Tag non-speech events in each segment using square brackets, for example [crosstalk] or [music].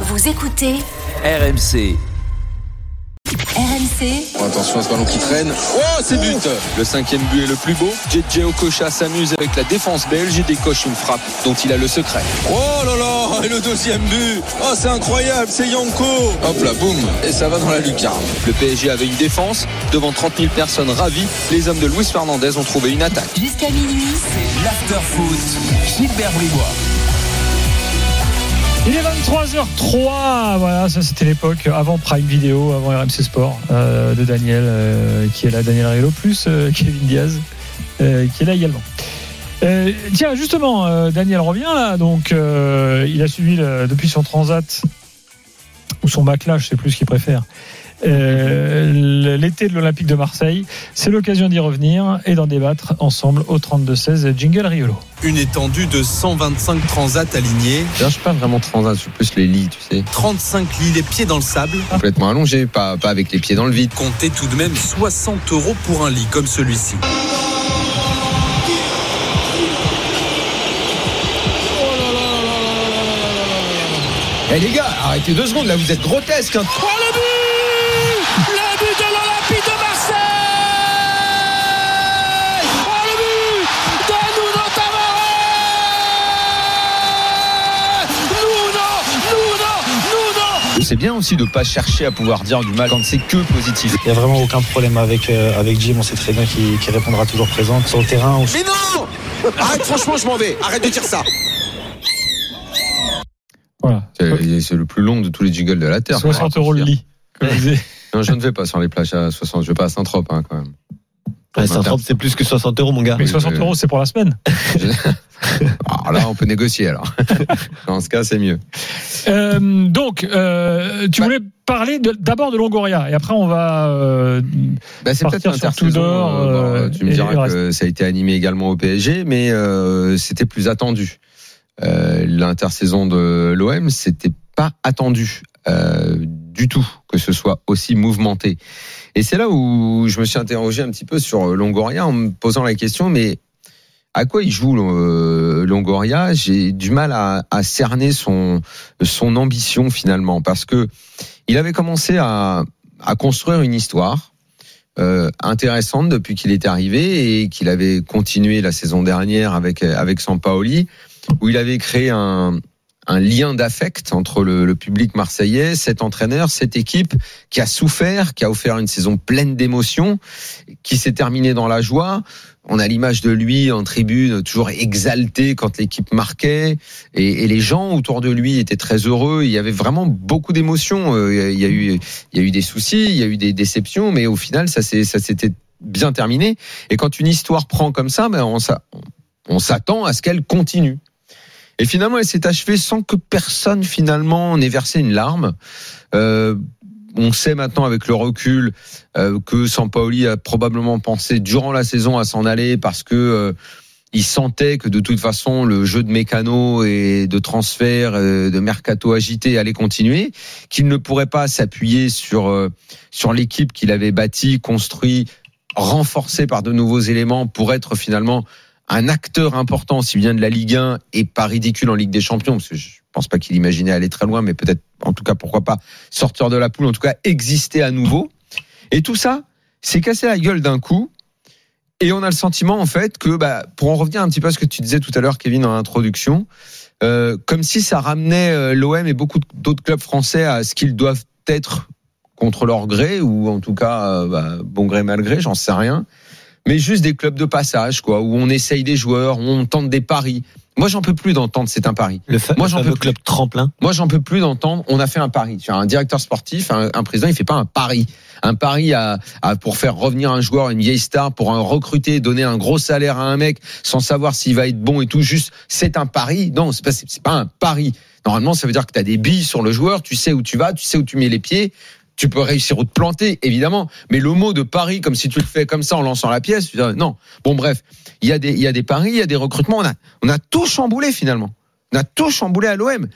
Vous écoutez RMC. RMC Attention à ce ballon qui traîne. Oh, c'est but Le cinquième but est le plus beau. JJ Okocha s'amuse avec la défense belge et décoche une frappe dont il a le secret. Oh là là Et le deuxième but Oh, c'est incroyable, c'est Yanko Hop là, boum Et ça va dans la lucarne. Le PSG avait une défense. Devant 30 000 personnes ravies, les hommes de Luis Fernandez ont trouvé une attaque. jusqu'à minuit. L'afterfoot. Gilbert Bribois. Il est 23h03, voilà, ça c'était l'époque avant Prime Video, avant RMC Sport, euh, de Daniel, euh, qui est là, Daniel Riolo, plus euh, [laughs] Kevin Diaz, euh, qui est là également. Euh, tiens, justement, euh, Daniel revient là, donc il a suivi depuis son transat, ou son backlash, je sais plus ce qu'il préfère, euh, l'été de l'Olympique de Marseille. C'est l'occasion d'y revenir et d'en débattre ensemble au 32-16. Jingle Riolo. Une étendue de 125 transats alignés, D'ailleurs, je suis pas vraiment transat, je suis plus les lits, tu sais. 35 lits les pieds dans le sable. Complètement allongé, pas, pas avec les pieds dans le vide. Comptez tout de même 60 euros pour un lit comme celui-ci. Eh les gars, arrêtez deux secondes, là vous êtes grotesques. Hein. C'est bien aussi de pas chercher à pouvoir dire du mal quand c'est que positif. Il n'y a vraiment aucun problème avec, euh, avec Jim. On sait très bien qu'il répondra toujours présent sur le terrain. ou- Mais non Arrête, franchement, je m'en vais. Arrête de dire ça. Voilà. C'est le plus long de tous les jingles de la Terre. 60 euros le lit. comme je disais. Non, je ne vais pas sur les plages à 60, je vais pas à Saint-Trope hein, quand même. Ouais, Saint-Trope, c'est plus que 60 euros, mon gars. Mais 60 euh, euros, c'est pour la semaine. [laughs] Alors [laughs] là, on peut négocier alors. [laughs] Dans ce cas, c'est mieux. Euh, donc, euh, tu Bah- voulais parler d'abord de Longoria et après on va. euh, Bah, c'est Partir peut-être sur l'intersaison. Tudor, euh, bon, tu me diras que ça a été animé également au PSG, mais c'était plus attendu. L'intersaison de l'OM, c'était pas attendu du tout que ce soit aussi mouvementé. Et c'est là où je me suis interrogé un petit peu sur Longoria en me posant la question, mais à quoi il joue euh, Longoria? J'ai du mal à, à cerner son son ambition finalement parce que il avait commencé à, à construire une histoire euh, intéressante depuis qu'il est arrivé et qu'il avait continué la saison dernière avec avec Sampaoli où il avait créé un un lien d'affect entre le, le public marseillais, cet entraîneur, cette équipe qui a souffert, qui a offert une saison pleine d'émotions, qui s'est terminée dans la joie. On a l'image de lui en tribune, toujours exalté quand l'équipe marquait, et, les gens autour de lui étaient très heureux. Il y avait vraiment beaucoup d'émotions. Euh, Il y a eu, des soucis, il y a eu des déceptions, mais au final, ça s'était bien terminé. Et quand une histoire prend comme ça, ben on s'attend à ce qu'elle continue. Et finalement, elle s'est achevée sans que personne finalement n'ait versé une larme. Euh, on sait maintenant avec le recul euh, que Sampaoli a probablement pensé durant la saison à s'en aller parce que euh, il sentait que de toute façon le jeu de mécano et de transfert euh, de mercato agité allait continuer, qu'il ne pourrait pas s'appuyer sur euh, sur l'équipe qu'il avait bâtie, construit, renforcée par de nouveaux éléments pour être finalement un acteur important aussi bien de la Ligue 1 et pas ridicule en Ligue des Champions parce que je pense pas qu'il imaginait aller très loin mais peut-être en tout cas pourquoi pas sortir de la poule en tout cas exister à nouveau. Et tout ça s'est cassé la gueule d'un coup. Et on a le sentiment en fait que bah, pour en revenir un petit peu à ce que tu disais tout à l'heure Kevin en introduction euh, comme si ça ramenait euh, l'OM et beaucoup d'autres clubs français à ce qu'ils doivent être contre leur gré ou en tout cas euh, bah, bon gré mal gré j'en sais rien. Mais juste des clubs de passage, quoi, où on essaye des joueurs, où on tente des paris. Moi, j'en peux plus d'entendre c'est un pari. Le, fa- Moi, j'en peux plus. club tremplin. Moi, j'en peux plus d'entendre. On a fait un pari. Tu as un directeur sportif, un, un président, il fait pas un pari. Un pari à, à- pour faire revenir un joueur, une vieille star, pour un recruter, donner un gros salaire à un mec sans savoir s'il va être bon et tout. Juste, c'est un pari. Non, c'est pas, pas un pari. Normalement, ça veut dire que tu as des billes sur le joueur. Tu sais où tu vas, tu sais où tu mets les pieds. Tu peux réussir ou te planter, évidemment. Mais le mot de pari, comme si tu le fais comme ça en lançant la pièce, tu dis, non. Bon, bref, il y a des, y a des paris, il y a des recrutements. On a, on a tout chamboulé finalement. On a tout chamboulé à l'OM.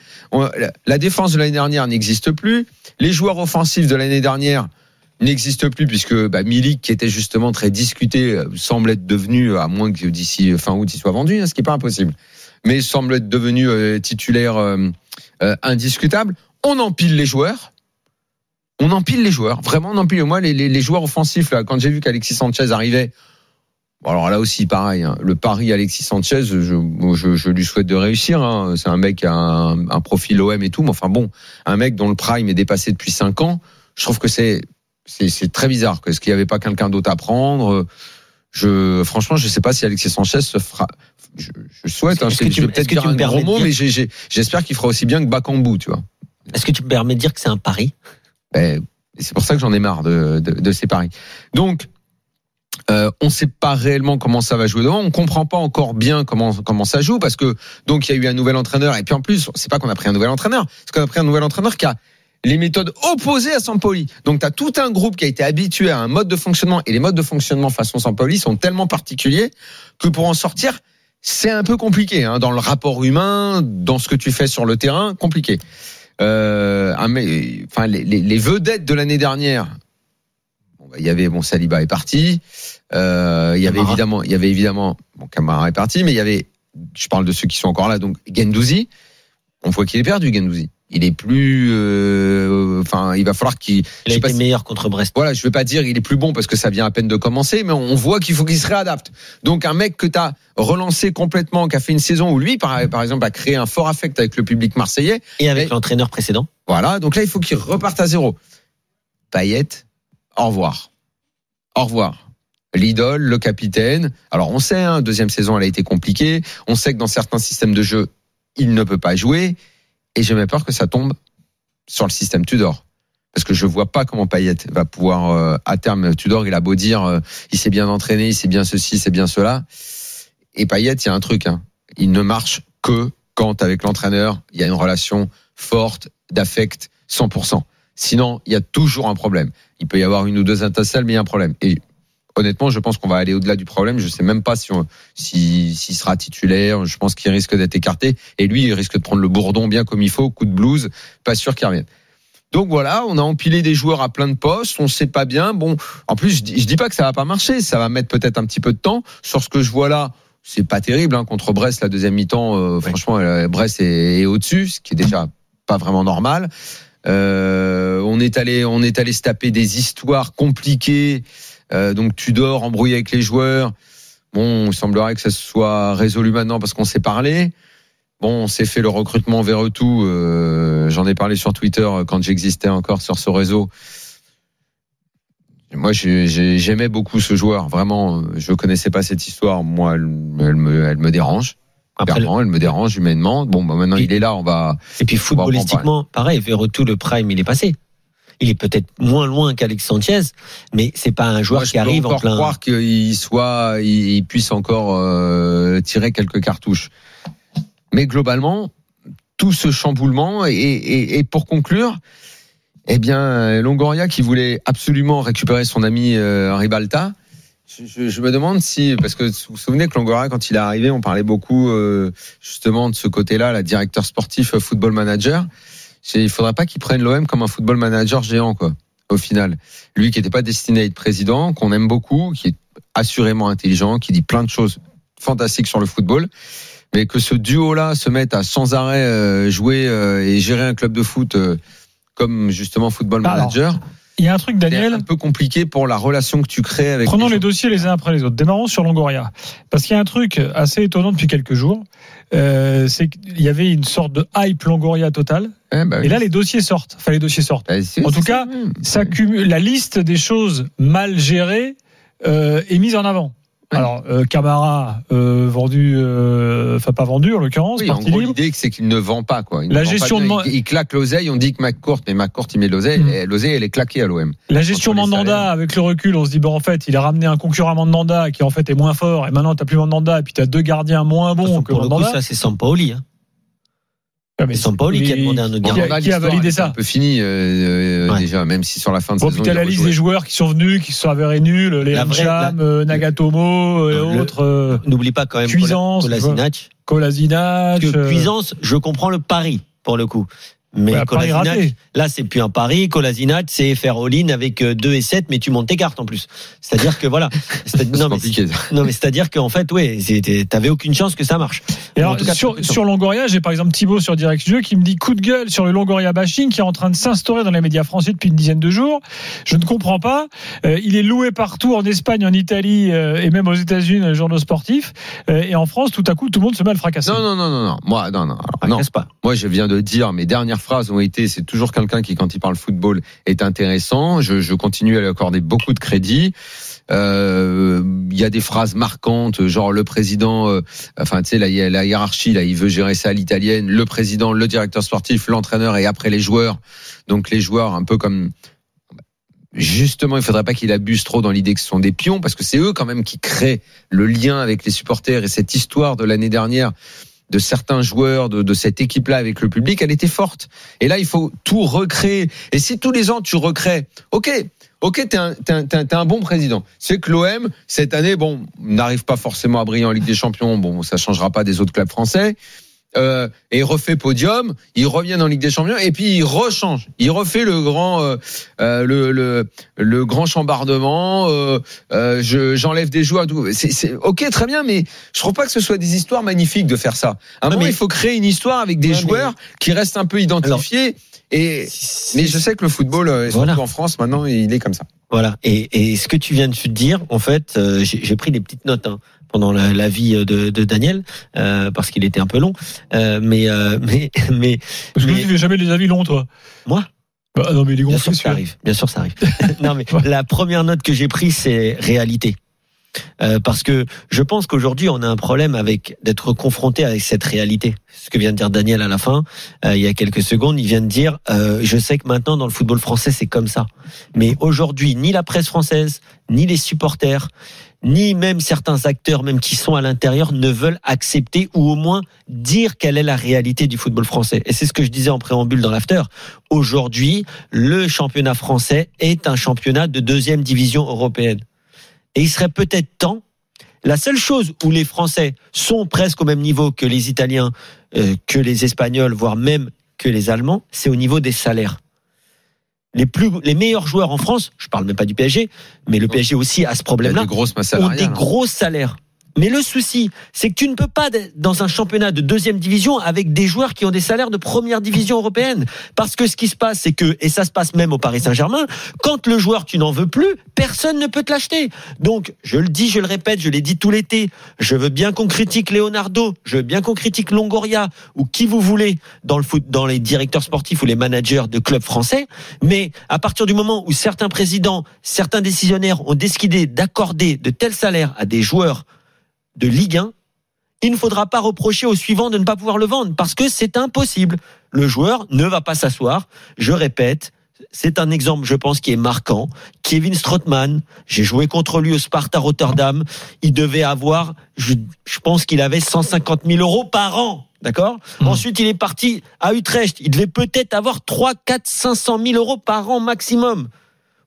La- défense de l'année dernière n'existe plus. Les joueurs offensifs de l'année dernière n'existent plus puisque bah, Milik, qui était justement très discuté, euh, semble être devenu, à moins que d'ici fin août, il soit vendu, hein, ce qui n'est pas impossible. mais semble être devenu euh, titulaire euh, euh, indiscutable. On empile les joueurs. On empile les joueurs. Vraiment, on empile. Moi, les, les, les joueurs offensifs, là, quand j'ai vu qu'Alexis Sanchez arrivait, alors là aussi, pareil, hein, le pari Alexis Sanchez, je, je, je lui souhaite de réussir. Hein. C'est un mec qui a un, un profil OM et tout, mais enfin bon, un mec dont le prime est dépassé depuis 5 ans, je trouve que c'est très bizarre. Est-ce qu'il n'y avait pas quelqu'un d'autre à prendre? Je, franchement, je sais pas si Alexis Sanchez se fera. Je, je souhaite. Hein, je est-ce peut-être dire un gros mot, dire- mais j'espère qu'il fera aussi bien que Bakambu, tu vois. Est-ce que tu me permets de dire que c'est un pari? Ben, c'est pour ça que j'en ai marre de, de, de ces paris. Donc, euh, on ne sait pas réellement comment ça va jouer devant. On comprend pas encore bien comment comment ça joue parce que donc il y a eu un nouvel entraîneur et puis en plus c'est pas qu'on a pris un nouvel entraîneur, c'est qu'on a pris un nouvel entraîneur qui a les méthodes opposées à Sampoli. Donc tu as tout un groupe qui a été habitué à un mode de fonctionnement et les modes de fonctionnement façon Sampoli sont tellement particuliers que pour en sortir c'est un peu compliqué hein, dans le rapport humain, dans ce que tu fais sur le terrain, compliqué. Euh, un mec- enfin les, les, les vedettes de l'année dernière. Bon, bah, il y avait bon Saliba est parti. Euh, il y avait évidemment, il y avait évidemment bon Camara est parti, mais il y avait, je parle de ceux qui sont encore là, donc Gendouzi. On voit qu'il est perdu Gendouzi. Il est plus, euh, enfin il va falloir qu'il Il a été si- meilleur contre Brest. voilà, je vais pas dire il est plus bon parce que ça vient à peine de commencer, mais on voit qu'il faut qu'il se réadapte. Donc un mec que tu as relancé complètement, qui a fait une saison où lui, par, par exemple, a créé un fort affect avec le public marseillais, Et avec l'entraîneur précédent voilà, donc là il faut qu'il reparte à zéro. Payet, au revoir. Au revoir. L'idole, le capitaine. Alors on sait, hein, deuxième saison elle a été compliquée. On sait que dans certains systèmes de jeu, il ne peut pas jouer. Et j'ai même peur que ça tombe sur le système Tudor. Parce que je vois pas comment Payet va pouvoir euh, à terme Tudor. Il a beau dire, euh, il s'est bien entraîné, il sait bien ceci, c'est bien cela. Et Payet, il y a un truc. Hein. Il ne marche que quand avec l'entraîneur, il y a une relation forte d'affect 100%. Sinon, il y a toujours un problème. Il peut y avoir une ou deux intercelles, mais il y a un problème. Et honnêtement, je pense qu'on va aller au-delà du problème. Je sais même pas si on, si, s'il sera titulaire. Je pense qu'il risque d'être écarté. Et lui, il risque de prendre le bourdon bien comme il faut, coup de blues. Pas sûr qu'il revienne. Donc voilà, on a empilé des joueurs à plein de postes, on sait pas bien. Bon, en plus, je dis, je dis pas que ça va pas marcher, ça va mettre peut-être un petit peu de temps. Sur ce que je vois là, c'est pas terrible hein, contre Brest la deuxième mi-temps. euh, Franchement, euh, Brest est, est au-dessus, ce qui est déjà pas vraiment normal. Euh, on est allé, on est allé se taper des histoires compliquées. Euh, donc Tudor embrouillé avec les joueurs. Bon, il semblerait que ça soit résolu maintenant parce qu'on s'est parlé. Bon, on s'est fait le recrutement vers tout. Euh, J'en ai parlé sur Twitter euh, quand j'existais encore sur ce réseau. Moi, j'ai- j'ai- j'aimais beaucoup ce joueur. Vraiment, je connaissais pas cette histoire. Moi, elle me dérange. Clairement, elle me dérange humainement. Bon, bah, maintenant Et- il est là, on va. Et puis footballistiquement, pareil, Verretou, le prime, il est passé. Il est peut-être moins loin qu'Alex Sanchez, mais c'est pas un joueur Moi, je qui arrive en encore plein. croire qu'il soit, il il puisse encore euh, tirer quelques cartouches. Mais globalement, tout ce chamboulement et, et, et pour conclure, eh bien, Longoria qui voulait absolument récupérer son ami euh, Ribalta. Je, me demande si, parce que vous vous souvenez que Longoria, quand il est arrivé, on parlait beaucoup euh, justement de ce côté-là, la directeur sportif, euh, football manager. Il faudrait pas qu'il prenne l'OM comme un football manager géant, quoi. Au final, lui qui n'était pas destiné à être président, qu'on aime beaucoup, qui est assurément intelligent, qui dit plein de choses fantastiques sur le football, mais que ce duo-là se mette à sans arrêt euh, jouer euh, et gérer un club de foot comme justement football Alors, manager, Il y a un truc, Daniel. un peu compliqué pour la relation que tu crées avec. Prenons les dossiers les uns après les autres. Démarrons sur Longoria. Parce qu'il y a un truc assez étonnant depuis quelques jours. Euh, c'est qu'il y avait une sorte de hype Longoria totale. Ouais, bah Et là, les dossiers sortent. Enfin, les dossiers sortent. C'est- en tout cas, ça. S'accumule la liste des choses mal gérées euh, est mise en avant. Alors, euh, Camara euh, vendu, euh, enfin pas vendu en l'occurrence, Oui, en gros, l'idée, c'est qu'il ne vend pas, quoi. Il La pas gestion bien. de man- il, il claque l'oseille, on dit que McCourt, mais McCourt, il met l'oseille, Mm. et l'oseille, elle est claquée à l'OM. La gestion les Mandanda, avec le recul, on se dit, bon, en fait, il a ramené un concurrent Mandanda qui, en fait, est moins fort, et maintenant, t'as plus Mandanda, et puis t'as deux gardiens moins De bons que pour le coup, Mandanda. ça, c'est Sampaoli. Hein. Ah, mais Sampaoli qui a demandé un autre qui gardien. a- qui validé ça Un peu fini, euh, euh, Ouais. déjà, même si sur la fin de Bon, saison. puis la liste des joueurs qui sont venus, qui se sont avérés nuls, les la- euh, Nagatomo et Le- autres, euh, N'oublie pas quand même Cuisance, Kola- Kolasinac. Euh, Cuisance, je comprends le pari, pour le coup. Mais Kolasinac, raté. là, c'est plus un pari. Kolasinac, c'est faire all-in avec 2 et 7, mais tu montes tes cartes en plus. C'est-à-dire que voilà. [laughs] Non, mais, compliqué. non, mais c'est-à-dire qu'en fait, ouais, t'avais aucune chance que ça marche. Et En alors, tout cas, sur, Longoria, j'ai par exemple Thibaut sur Direct Studio qui me dit coup de gueule sur le Longoria bashing qui est en train de s'instaurer dans les médias français depuis une dizaine de jours. Je ne comprends pas. Euh, il est loué partout en Espagne, en Italie euh, et même aux États-Unis, dans les journaux sportifs. Euh, et en France, tout à coup, tout le monde se met à le fracasser. Non, non, non, non, non. Moi, non, non. Alors, non. Pas. Moi, je viens de dire, mes dernières phrases ont été, c'est toujours quelqu'un qui, quand il parle football, est intéressant. Je, continue à lui accorder beaucoup de crédit. Euh, Il y a des phrases marquantes, genre le président, euh, enfin, tu sais, la, la hiérarchie, là, il veut gérer ça à l'italienne. Le président, le directeur sportif, l'entraîneur et après les joueurs. Donc les joueurs, un peu comme justement, il faudrait pas qu'il abuse trop dans l'idée que ce sont des pions, parce que c'est eux quand même qui créent le lien avec les supporters et cette histoire de l'année dernière de certains joueurs de, de cette équipe-là avec le public, elle était forte. Et là, il faut tout recréer. Et si tous les ans tu recrées, ok, ok, t'es un, t'es un, t'es un- bon président. C'est que l'OM cette année, bon, n'arrive pas forcément à briller en Ligue des Champions. Bon, ça changera pas des autres clubs français. Euh, et refait podium, il revient en Ligue des Champions et puis il rechange, il refait le grand euh, euh, le, le le grand chambardement. Euh, euh, je- J'enlève des joueurs. C'est c'est- ok, très bien, mais je trouve pas que ce soit des histoires magnifiques de faire ça. À un moment, mais- il faut créer une histoire avec des mais- joueurs qui restent un peu identifiés. et mais je sais que le football, euh, surtout Voilà. en France, maintenant, il est comme ça. Voilà. Et, et ce que tu viens de te dire, en fait, j'ai j'ai pris des petites notes hein, pendant la, la vie de, de Daniel euh, parce qu'il était un peu long. Euh, mais euh, [laughs] mais mais Parce que mais- tu fais jamais les avis longs, toi. Moi? Bah, Non, mais les bien sûr ça arrive. Bien sûr ça arrive. [laughs] [laughs] non mais la première note que j'ai prise c'est réalité. Euh, parce que je pense qu'aujourd'hui on a un problème avec d'être confronté avec cette réalité. Ce que vient de dire Daniel à la fin, euh, il y a quelques secondes, il vient de dire euh, je sais que maintenant dans le football français c'est comme ça. Mais aujourd'hui ni la presse française, ni les supporters, ni même certains acteurs même qui sont à l'intérieur ne veulent accepter ou au moins dire quelle est la réalité du football français. Et c'est ce que je disais en préambule dans l'after. Aujourd'hui, le championnat français est un championnat de deuxième division européenne. Et il serait peut-être temps. La seule chose où les Français sont presque au même niveau que les Italiens, euh, que les Espagnols, voire même que les Allemands, c'est au niveau des salaires. Les plus, les meilleurs joueurs en France, je parle même pas du PSG, mais le PSG aussi a ce problème-là des grosses masses ont des hein. gros salaires. Mais le souci, c'est que tu ne peux pas être dans un championnat de deuxième division avec des joueurs qui ont des salaires de première division européenne. Parce que ce qui se passe, c'est que, et ça se passe même au Paris Saint-Germain, quand le joueur tu n'en veux plus, personne ne peut te l'acheter. Donc, je le dis, je le répète, je l'ai dit tout l'été, je veux bien qu'on critique Leonardo, je veux bien qu'on critique Longoria, ou qui vous voulez dans le foot, dans les directeurs sportifs ou les managers de clubs français, mais à partir du moment où certains présidents, certains décisionnaires ont décidé d'accorder de tels salaires à des joueurs de Ligue 1, il ne faudra pas reprocher au suivant de ne pas pouvoir le vendre parce que c'est impossible. Le joueur ne va pas s'asseoir. Je répète, c'est un exemple, je pense, qui est marquant. Kevin Strootman, j'ai joué contre lui au Sparta Rotterdam. Il devait avoir, je, je pense qu'il avait 150 000 euros par an. D'accord Mmh. Ensuite, il est parti à Utrecht. Il devait peut-être avoir 3, 4, 500 000 euros par an maximum.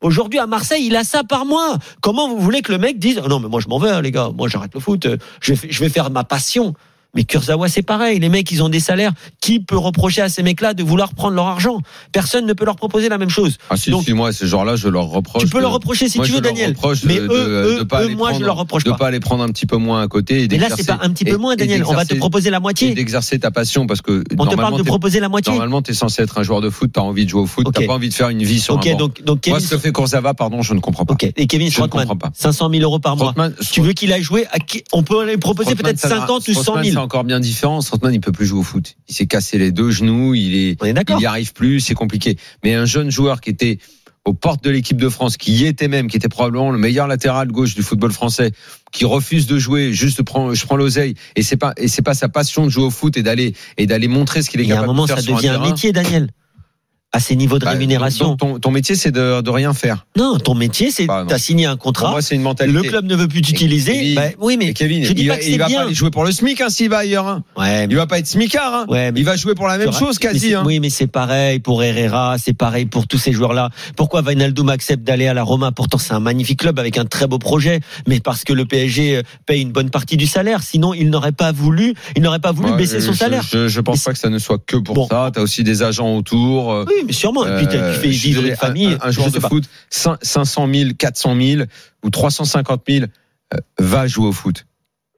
Aujourd'hui, à Marseille, il a ça par mois. Comment vous voulez que le mec dise, Ah non, mais moi, je m'en vais, hein, les gars. Moi, j'arrête le foot. Je vais faire ma passion. Mais Kurzawa, c'est pareil. Les mecs, ils ont des salaires. Qui peut reprocher à ces mecs-là de vouloir prendre leur argent? Personne ne peut leur proposer la même chose. Ah si, Donc- si, moi, ces gens-là, je leur reproche. tu peux de- leur reprocher si moi, tu veux, Daniel. Mais de, eux, de- eux, de pas eux, les moi, je leur reproche de pas. pas les prendre un petit peu moins à côté. Et Et là, c'est pas un petit peu moins, Daniel. On va te proposer la moitié. d'exercer ta passion parce que On te parle de proposer la moitié. normalement, t'es censé être un joueur de foot, t'as envie de jouer au foot, Ok. t'as pas envie de faire une vie sur Ok, un banc. donc, donc Moi, Kevin, ce que fait Kurzawa, pardon, je ne comprends pas. ok. Et Kevin Je ne Strootman, comprends pas. 500 000 euros par mois. Tu veux qu'il aille jouer On peut lui proposer peut-être ça n'a- 50 ou 100 Strootman, 000. Encore bien différent. Strootman, il peut plus jouer au foot. Il s'est cassé les deux genoux. Il est, On est d'accord. il y arrive plus. C'est compliqué. Mais un jeune joueur qui était aux portes de l'équipe de France, qui y était même, qui était probablement le meilleur latéral gauche du football français, qui refuse de jouer, juste prend, je prends l'oseille, et c'est pas, et c'est pas sa passion de jouer au foot et d'aller, et d'aller montrer ce qu'il est Il y a un capable moment, de faire ça devient un un métier, Daniel. À ces niveaux de Bah, rémunération. ton, ton métier, c'est de, de rien faire. Non, ton métier, c'est Bah, t'as signé un Pour contrat. moi, c'est une mentalité. Le club ne veut plus t'utiliser. Bah, oui, mais Et Kevin, je dis il, pas va- que il c'est va bien. pas jouer pour le SMIC hein, s'il va ailleurs. hein. Ouais, Il va pas être smicard. Hein. Ouais, mais- il va jouer pour la même chose quasi. Hein. Oui, mais c'est pareil pour Herrera, c'est pareil pour tous ces joueurs-là. Pourquoi Wijnaldum accepte d'aller à la Roma Pourtant, c'est un magnifique club avec un très beau projet, mais parce que le PSG paye une bonne partie du salaire. Sinon, il n'aurait pas voulu, il n'aurait pas voulu Ouais, baisser son je, salaire. Je, je pense pas que ça ne soit que pour Bon. ça. T'as aussi des agents autour. euh, Oui, mais sûrement. Et puis, t'as- euh, tu fais vivre une famille. Un, un joueur de pas. foot, cin- 500 000, 400 000 ou 350 000 euh, va jouer au foot.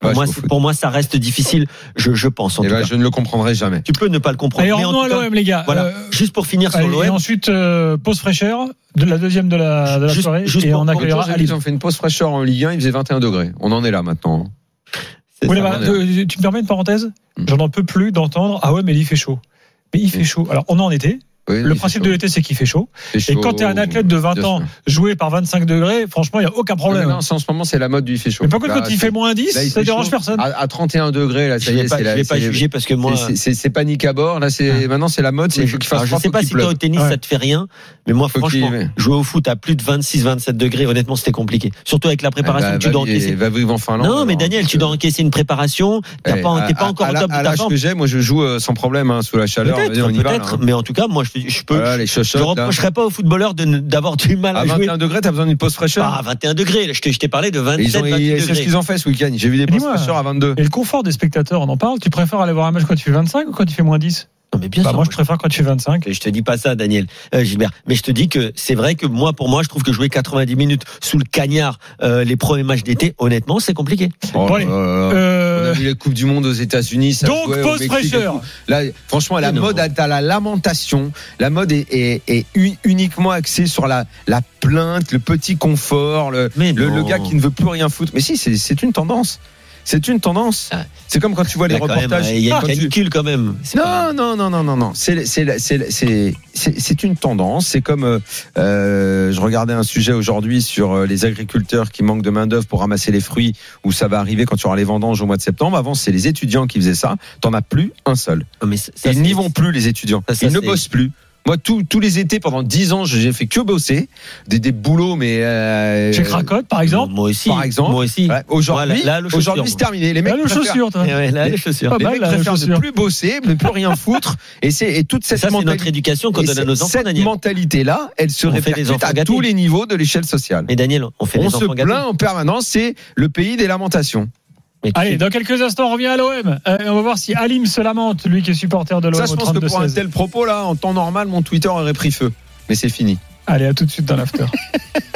Pour moi, pour moi, ça reste difficile. Je, je pense. En Et tout ben, cas. je ne le comprendrai jamais. Tu peux ne pas le comprendre. Allez, mais en revenons à tout cas, l'OM, les gars. Voilà. Euh, Juste pour finir sur allez, et l'OM. ensuite, euh, pause fraîcheur, de la deuxième de la, de la Juste- soirée. juste et pour- on accueillera qu'ils ont fait une pause fraîcheur en Ligue 1, il faisait 21 degrés. On en est là maintenant. Oui, ça. bah, tu me permets une parenthèse? Mm. J'en en peux plus d'entendre. Ah ouais, mais il fait chaud. Mais il fait chaud. Alors, on est en été. Oui, Le principe de l'été, c'est qu'il fait chaud. fait Et chaud. quand tu es un athlète de 20 Bien ans, joué par 25 degrés, franchement, il n'y a aucun Non, problème. non, c'est en ce moment, c'est la mode du il fait chaud. Mais par contre, Là, quand il fait moins 10, là, ça dérange chaud. personne? À, à 31 degrés, là, Je ça y est, c'est je la. vais pas juger parce que moi. c'est- panique à bord. Là, c'est maintenant c'est la mode. C'est qu'il fasse je sais pas si toi au tennis ça te fait rien, mais moi franchement, jouer au foot à plus de 26, 27 degrés, honnêtement c'était compliqué. Surtout avec la préparation Ah bah, que tu dois encaisser. Va vivre en Finlande. Non, mais Daniel, tu dois encaisser une préparation. Eh, pas, t'es pas encore au la- top de ta forme. que j'ai, moi, je joue euh, sans problème hein, sous la chaleur. Peut-être, mais en tout cas, moi je, je peux. Voilà, les je chochottes, là. reprocherais pas aux footballeurs de ne- d'avoir du mal à, À jouer. 21 degrés, t'as besoin d'une pause fraîcheur. Pas à 21 degrés. Là, je t'ai je t'ai parlé de Et 27, ils ont- 28 et C'est ce degrés. qu'ils ont fait ce week-end. J'ai vu des pauses Dis-moi. fraîcheurs à 22. Et le confort des spectateurs, on en parle Tu préfères aller voir un match quand il fait 25 ou quand il fait moins 10 Non, mais bien bah, sûr. Moi, je préfère quand il fait 25. Je te dis pas ça, Daniel, euh, Gilbert. Mais je te dis que c'est vrai que moi, pour moi, je trouve que jouer 90 minutes sous le cagnard euh, les premiers matchs d'été, honnêtement, c'est compliqué. Oh Bon, là. On Euh, a vu les Coupes du Monde aux États-Unis. ça donc, et fraîcheur. Là, franchement, la non. mode, à la lamentation. La mode est, est- est uniquement axée sur la, la plainte, le petit confort, le, le, le gars qui ne veut plus rien foutre. Mais si, c'est c'est une tendance. C'est une tendance. Ah. C'est comme quand tu vois les même, reportages. Il y a une quand tu- canicule quand même. Non, non, non, non, non, non. C'est c'est c'est c'est c'est c'est une tendance. C'est comme euh, euh, je regardais un sujet aujourd'hui sur euh, les agriculteurs qui manquent de main d'œuvre pour ramasser les fruits, où ça va arriver quand tu auras les vendanges au mois de septembre. Avant, c'est les étudiants qui faisaient ça. T'en as plus un seul. Non, mais ça, Ils n'y vont plus les étudiants. Ça, ça, Ils ne bossent plus. Moi, tous tous les étés pendant 10 ans, j'ai fait que bosser des, des boulots, mais euh, Chez Cracotte, par exemple. Moi aussi. Par exemple. Moi aussi. ouais, aujourd'hui, Voilà, là, c'est terminé. Les mecs Là, le préfèrent- chaussure, toi. Ouais, là, les chaussures. Pas les mal, mecs la préfèrent ne plus bosser, ne plus rien foutre. Et c'est et toute cette Ça, c'est notre mentalité. éducation qu'on donne à nos enfants, cette Daniel. mentalité-là, elle se On répercute à gâtés. tous les niveaux de l'échelle sociale. Mais Daniel, on fait On des se enfants gâtés. plaint en permanence, c'est le pays des lamentations. Mais Allez, dans quelques instants, on revient à l'OM. Euh, on va voir si Alim se lamente, lui qui est supporter de l'OM Ça, je pense que pour un 32-16. tel propos, là, en temps normal, mon Twitter aurait pris feu. Mais c'est fini. Allez, à tout de suite dans l'after. [laughs]